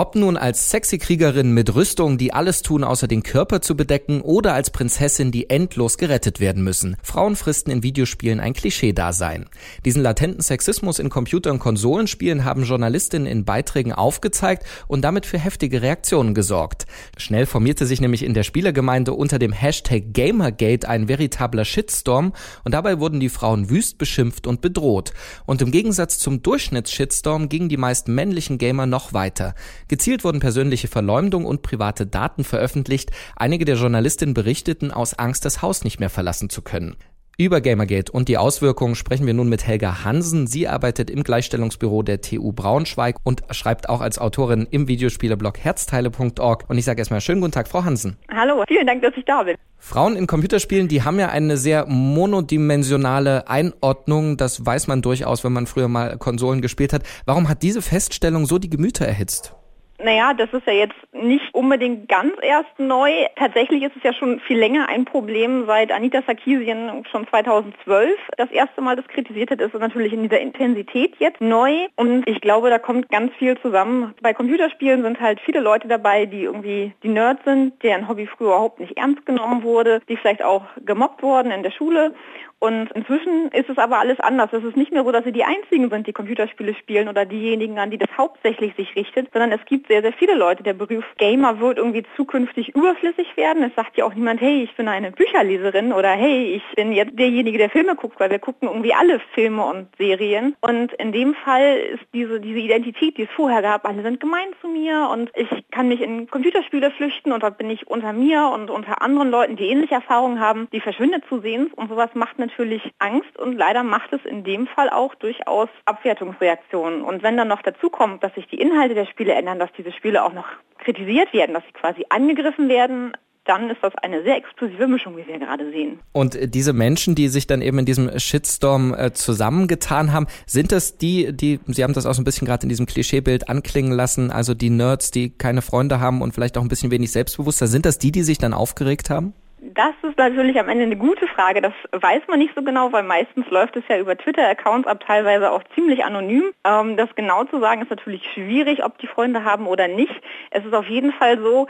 Ob nun als sexy Kriegerin mit Rüstung, die alles tun, außer den Körper zu bedecken, oder als Prinzessin, die endlos gerettet werden müssen. Frauen fristen in Videospielen ein Klischee-Dasein. Diesen latenten Sexismus in Computer- und Konsolenspielen haben Journalistinnen in Beiträgen aufgezeigt und damit für heftige Reaktionen gesorgt. Schnell formierte sich nämlich in der Spielergemeinde unter dem Hashtag Gamergate ein veritabler Shitstorm und dabei wurden die Frauen wüst beschimpft und bedroht. Und im Gegensatz zum Durchschnitts-Shitstorm gingen die meist männlichen Gamer noch weiter. Gezielt wurden persönliche Verleumdung und private Daten veröffentlicht. Einige der Journalistinnen berichteten aus Angst, das Haus nicht mehr verlassen zu können. Über Gamergate und die Auswirkungen sprechen wir nun mit Helga Hansen. Sie arbeitet im Gleichstellungsbüro der TU Braunschweig und schreibt auch als Autorin im Videospielerblog herzteile.org. Und ich sage erstmal schönen guten Tag, Frau Hansen. Hallo, vielen Dank, dass ich da bin. Frauen in Computerspielen, die haben ja eine sehr monodimensionale Einordnung. Das weiß man durchaus, wenn man früher mal Konsolen gespielt hat. Warum hat diese Feststellung so die Gemüter erhitzt? Naja, das ist ja jetzt nicht unbedingt ganz erst neu. Tatsächlich ist es ja schon viel länger ein Problem, seit Anita Sarkeesian schon 2012 das erste Mal das kritisiert hat, ist es natürlich in dieser Intensität jetzt neu. Und ich glaube, da kommt ganz viel zusammen. Bei Computerspielen sind halt viele Leute dabei, die irgendwie die Nerds sind, deren Hobby früher überhaupt nicht ernst genommen wurde, die vielleicht auch gemobbt wurden in der Schule und inzwischen ist es aber alles anders. Es ist nicht mehr so, dass sie die Einzigen sind, die Computerspiele spielen oder diejenigen, an die das hauptsächlich sich richtet, sondern es gibt sehr, sehr viele Leute. Der Beruf Gamer wird irgendwie zukünftig überflüssig werden. Es sagt ja auch niemand, hey, ich bin eine Bücherleserin oder hey, ich bin jetzt derjenige, der Filme guckt, weil wir gucken irgendwie alle Filme und Serien. Und in dem Fall ist diese, diese Identität, die es vorher gab, alle sind gemein zu mir und ich kann mich in Computerspiele flüchten und dort bin ich unter mir und unter anderen Leuten, die ähnliche Erfahrungen haben, die verschwindet zu sehen und sowas macht natürlich Angst und leider macht es in dem Fall auch durchaus Abwertungsreaktionen. Und wenn dann noch dazu kommt, dass sich die Inhalte der Spiele ändern, dass diese Spiele auch noch kritisiert werden, dass sie quasi angegriffen werden, dann ist das eine sehr explosive Mischung, wie wir gerade sehen. Und äh, diese Menschen, die sich dann eben in diesem Shitstorm äh, zusammengetan haben, sind das die, die, Sie haben das auch so ein bisschen gerade in diesem Klischeebild anklingen lassen, also die Nerds, die keine Freunde haben und vielleicht auch ein bisschen wenig Selbstbewusster, sind das die, die sich dann aufgeregt haben? Das ist natürlich am Ende eine gute Frage. Das weiß man nicht so genau, weil meistens läuft es ja über Twitter-Accounts ab, teilweise auch ziemlich anonym. Ähm, das genau zu sagen ist natürlich schwierig, ob die Freunde haben oder nicht. Es ist auf jeden Fall so,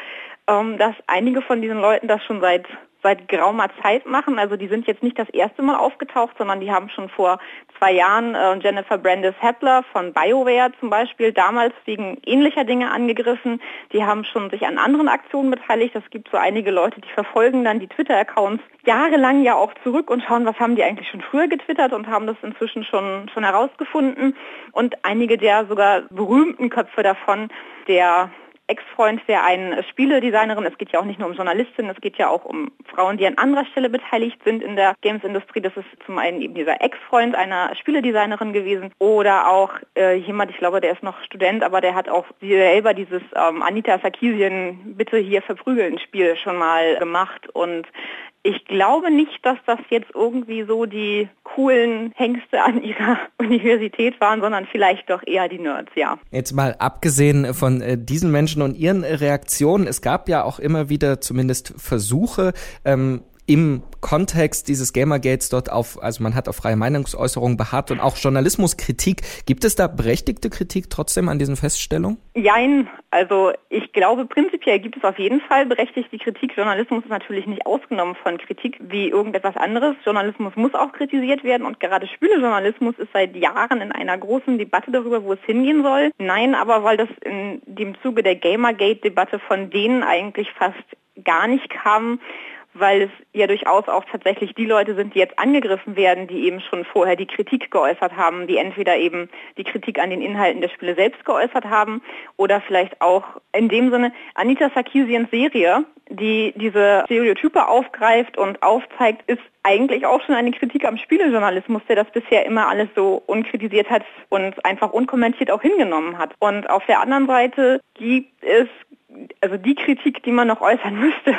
ähm, dass einige von diesen Leuten das schon seit seit geraumer Zeit machen. Also die sind jetzt nicht das erste Mal aufgetaucht, sondern die haben schon vor zwei Jahren äh, Jennifer Brandis Hepler von BioWare zum Beispiel damals wegen ähnlicher Dinge angegriffen. Die haben schon sich an anderen Aktionen beteiligt. Es gibt so einige Leute, die verfolgen dann die Twitter-Accounts jahrelang ja auch zurück und schauen, was haben die eigentlich schon früher getwittert und haben das inzwischen schon, schon herausgefunden. Und einige der sogar berühmten Köpfe davon, der Ex-Freund wäre eine Spieledesignerin. Es geht ja auch nicht nur um Journalistinnen, es geht ja auch um Frauen, die an anderer Stelle beteiligt sind in der Games-Industrie. Das ist zum einen eben dieser Ex-Freund einer Spieledesignerin gewesen oder auch äh, jemand, ich glaube, der ist noch Student, aber der hat auch selber dieses ähm, Anita Sarkeesian Bitte hier verprügeln Spiel schon mal gemacht und ich glaube nicht, dass das jetzt irgendwie so die coolen Hengste an ihrer Universität waren, sondern vielleicht doch eher die Nerds, ja. Jetzt mal abgesehen von äh, diesen Menschen und ihren Reaktionen, es gab ja auch immer wieder zumindest Versuche, ähm, im Kontext dieses Gamergates dort auf, also man hat auf freie Meinungsäußerung beharrt und auch Journalismuskritik. Gibt es da berechtigte Kritik trotzdem an diesen Feststellungen? Jein, also ich glaube prinzipiell gibt es auf jeden Fall berechtigte Kritik. Journalismus ist natürlich nicht ausgenommen von Kritik wie irgendetwas anderes. Journalismus muss auch kritisiert werden und gerade Spielejournalismus ist seit Jahren in einer großen Debatte darüber, wo es hingehen soll. Nein, aber weil das in dem Zuge der Gamergate-Debatte von denen eigentlich fast gar nicht kam, weil es ja durchaus auch tatsächlich die Leute sind, die jetzt angegriffen werden, die eben schon vorher die Kritik geäußert haben, die entweder eben die Kritik an den Inhalten der Spiele selbst geäußert haben oder vielleicht auch in dem Sinne Anita Sarkeesians Serie, die diese Stereotype aufgreift und aufzeigt, ist eigentlich auch schon eine Kritik am Spielejournalismus, der das bisher immer alles so unkritisiert hat und einfach unkommentiert auch hingenommen hat. Und auf der anderen Seite gibt es also die Kritik, die man noch äußern müsste,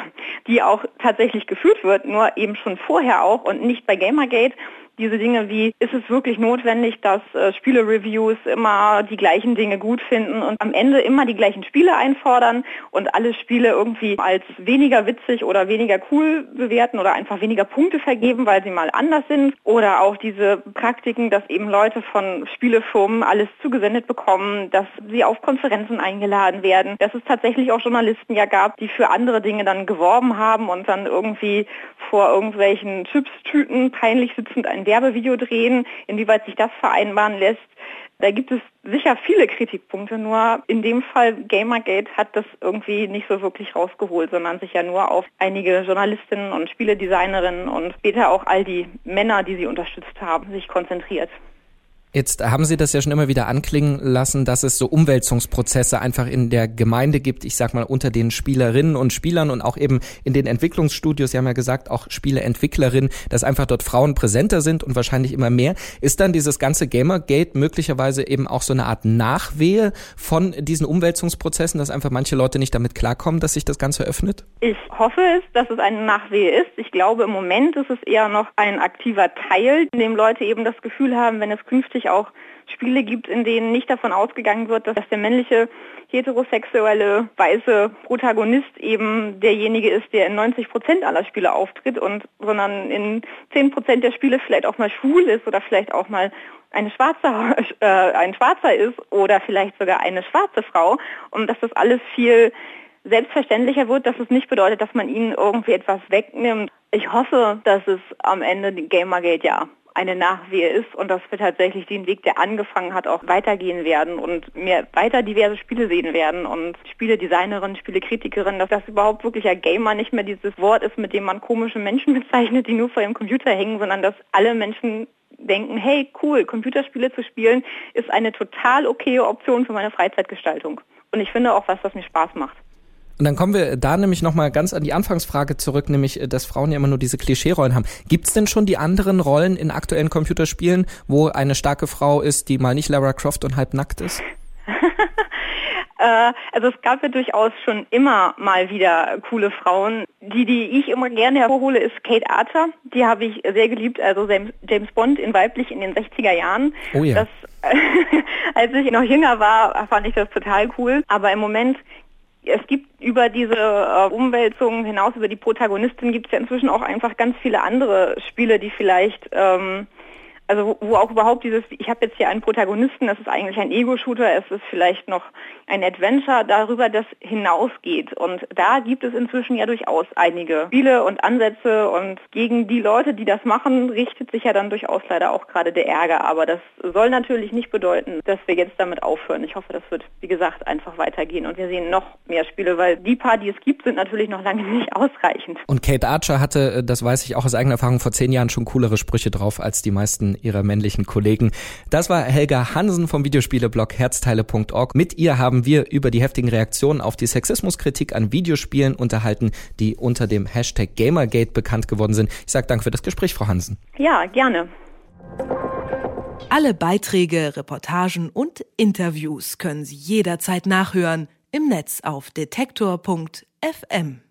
die auch tatsächlich geführt wird, nur eben schon vorher auch und nicht bei Gamergate, diese Dinge wie, ist es wirklich notwendig, dass äh, Spiele-Reviews immer die gleichen Dinge gut finden und am Ende immer die gleichen Spiele einfordern und alle Spiele irgendwie als weniger witzig oder weniger cool bewerten oder einfach weniger Punkte vergeben, weil sie mal anders sind. Oder auch diese Praktiken, dass eben Leute von Spielefirmen alles zugesendet bekommen, dass sie auf Konferenzen eingeladen werden, dass es tatsächlich auch Journalisten ja gab, die für andere Dinge dann geworben haben und dann irgendwie vor irgendwelchen Chipstüten peinlich sitzend ein Werbevideo drehen, inwieweit sich das vereinbaren lässt. Da gibt es sicher viele Kritikpunkte, nur in dem Fall Gamergate hat das irgendwie nicht so wirklich rausgeholt, sondern sich ja nur auf einige Journalistinnen und Spieledesignerinnen und später auch all die Männer, die sie unterstützt haben, sich konzentriert. Jetzt haben Sie das ja schon immer wieder anklingen lassen, dass es so Umwälzungsprozesse einfach in der Gemeinde gibt, ich sag mal unter den Spielerinnen und Spielern und auch eben in den Entwicklungsstudios, Sie haben ja gesagt, auch Spieleentwicklerinnen, dass einfach dort Frauen präsenter sind und wahrscheinlich immer mehr. Ist dann dieses ganze Gamergate möglicherweise eben auch so eine Art Nachwehe von diesen Umwälzungsprozessen, dass einfach manche Leute nicht damit klarkommen, dass sich das Ganze öffnet? Ich hoffe es, dass es eine Nachwehe ist. Ich glaube, im Moment ist es eher noch ein aktiver Teil, in dem Leute eben das Gefühl haben, wenn es künftig natürlich auch Spiele gibt, in denen nicht davon ausgegangen wird, dass der männliche heterosexuelle weiße Protagonist eben derjenige ist, der in 90 Prozent aller Spiele auftritt und sondern in 10 Prozent der Spiele vielleicht auch mal schwul ist oder vielleicht auch mal eine schwarze, äh, ein Schwarzer ist oder vielleicht sogar eine schwarze Frau und dass das alles viel selbstverständlicher wird, dass es nicht bedeutet, dass man ihnen irgendwie etwas wegnimmt. Ich hoffe, dass es am Ende Gamergate ja eine Nachwehe ist und dass wir tatsächlich den Weg, der angefangen hat, auch weitergehen werden und mehr weiter diverse Spiele sehen werden und Spieledesignerin, Spielekritikerin, dass das überhaupt wirklich ein Gamer nicht mehr dieses Wort ist, mit dem man komische Menschen bezeichnet, die nur vor ihrem Computer hängen, sondern dass alle Menschen denken, hey cool, Computerspiele zu spielen ist eine total okaye Option für meine Freizeitgestaltung. Und ich finde auch was, was mir Spaß macht. Und dann kommen wir da nämlich nochmal ganz an die Anfangsfrage zurück, nämlich, äh, dass Frauen ja immer nur diese Klischee-Rollen haben. Gibt es denn schon die anderen Rollen in aktuellen Computerspielen, wo eine starke Frau ist, die mal nicht Lara Croft und halb nackt ist? Äh, also es gab ja durchaus schon immer mal wieder coole Frauen. Die, die ich immer gerne hervorhole, ist Kate Archer. Die habe ich sehr geliebt, also James Bond in weiblich in den 60er Jahren. Oh ja. Das, als ich noch jünger war, fand ich das total cool. Aber im Moment es gibt über diese äh, Umwälzungen hinaus, über die Protagonistin, gibt es ja inzwischen auch einfach ganz viele andere Spiele, die vielleicht ähm, also wo auch überhaupt dieses, ich habe jetzt hier einen Protagonisten, das ist eigentlich ein Ego-Shooter, es ist vielleicht noch ein Adventure darüber, das hinausgeht. Und da gibt es inzwischen ja durchaus einige Spiele und Ansätze und gegen die Leute, die das machen, richtet sich ja dann durchaus leider auch gerade der Ärger. Aber das soll natürlich nicht bedeuten, dass wir jetzt damit aufhören. Ich hoffe, das wird, wie gesagt, einfach weitergehen und wir sehen noch mehr Spiele, weil die paar, die es gibt, sind natürlich noch lange nicht ausreichend. Und Kate Archer hatte, äh, das weiß ich auch aus eigener Erfahrung, vor zehn Jahren schon coolere Sprüche drauf als die meisten ihrer männlichen Kollegen. Das war Helga Hansen vom Videospieleblog herzteile.org. Mit ihr haben wir über die heftigen Reaktionen auf die Sexismuskritik an Videospielen unterhalten, die unter dem Hashtag Gamergate bekannt geworden sind. Ich sage danke für das Gespräch, Frau Hansen. Ja, gerne. Alle Beiträge, Reportagen und Interviews können Sie jederzeit nachhören im Netz auf detektor.fm.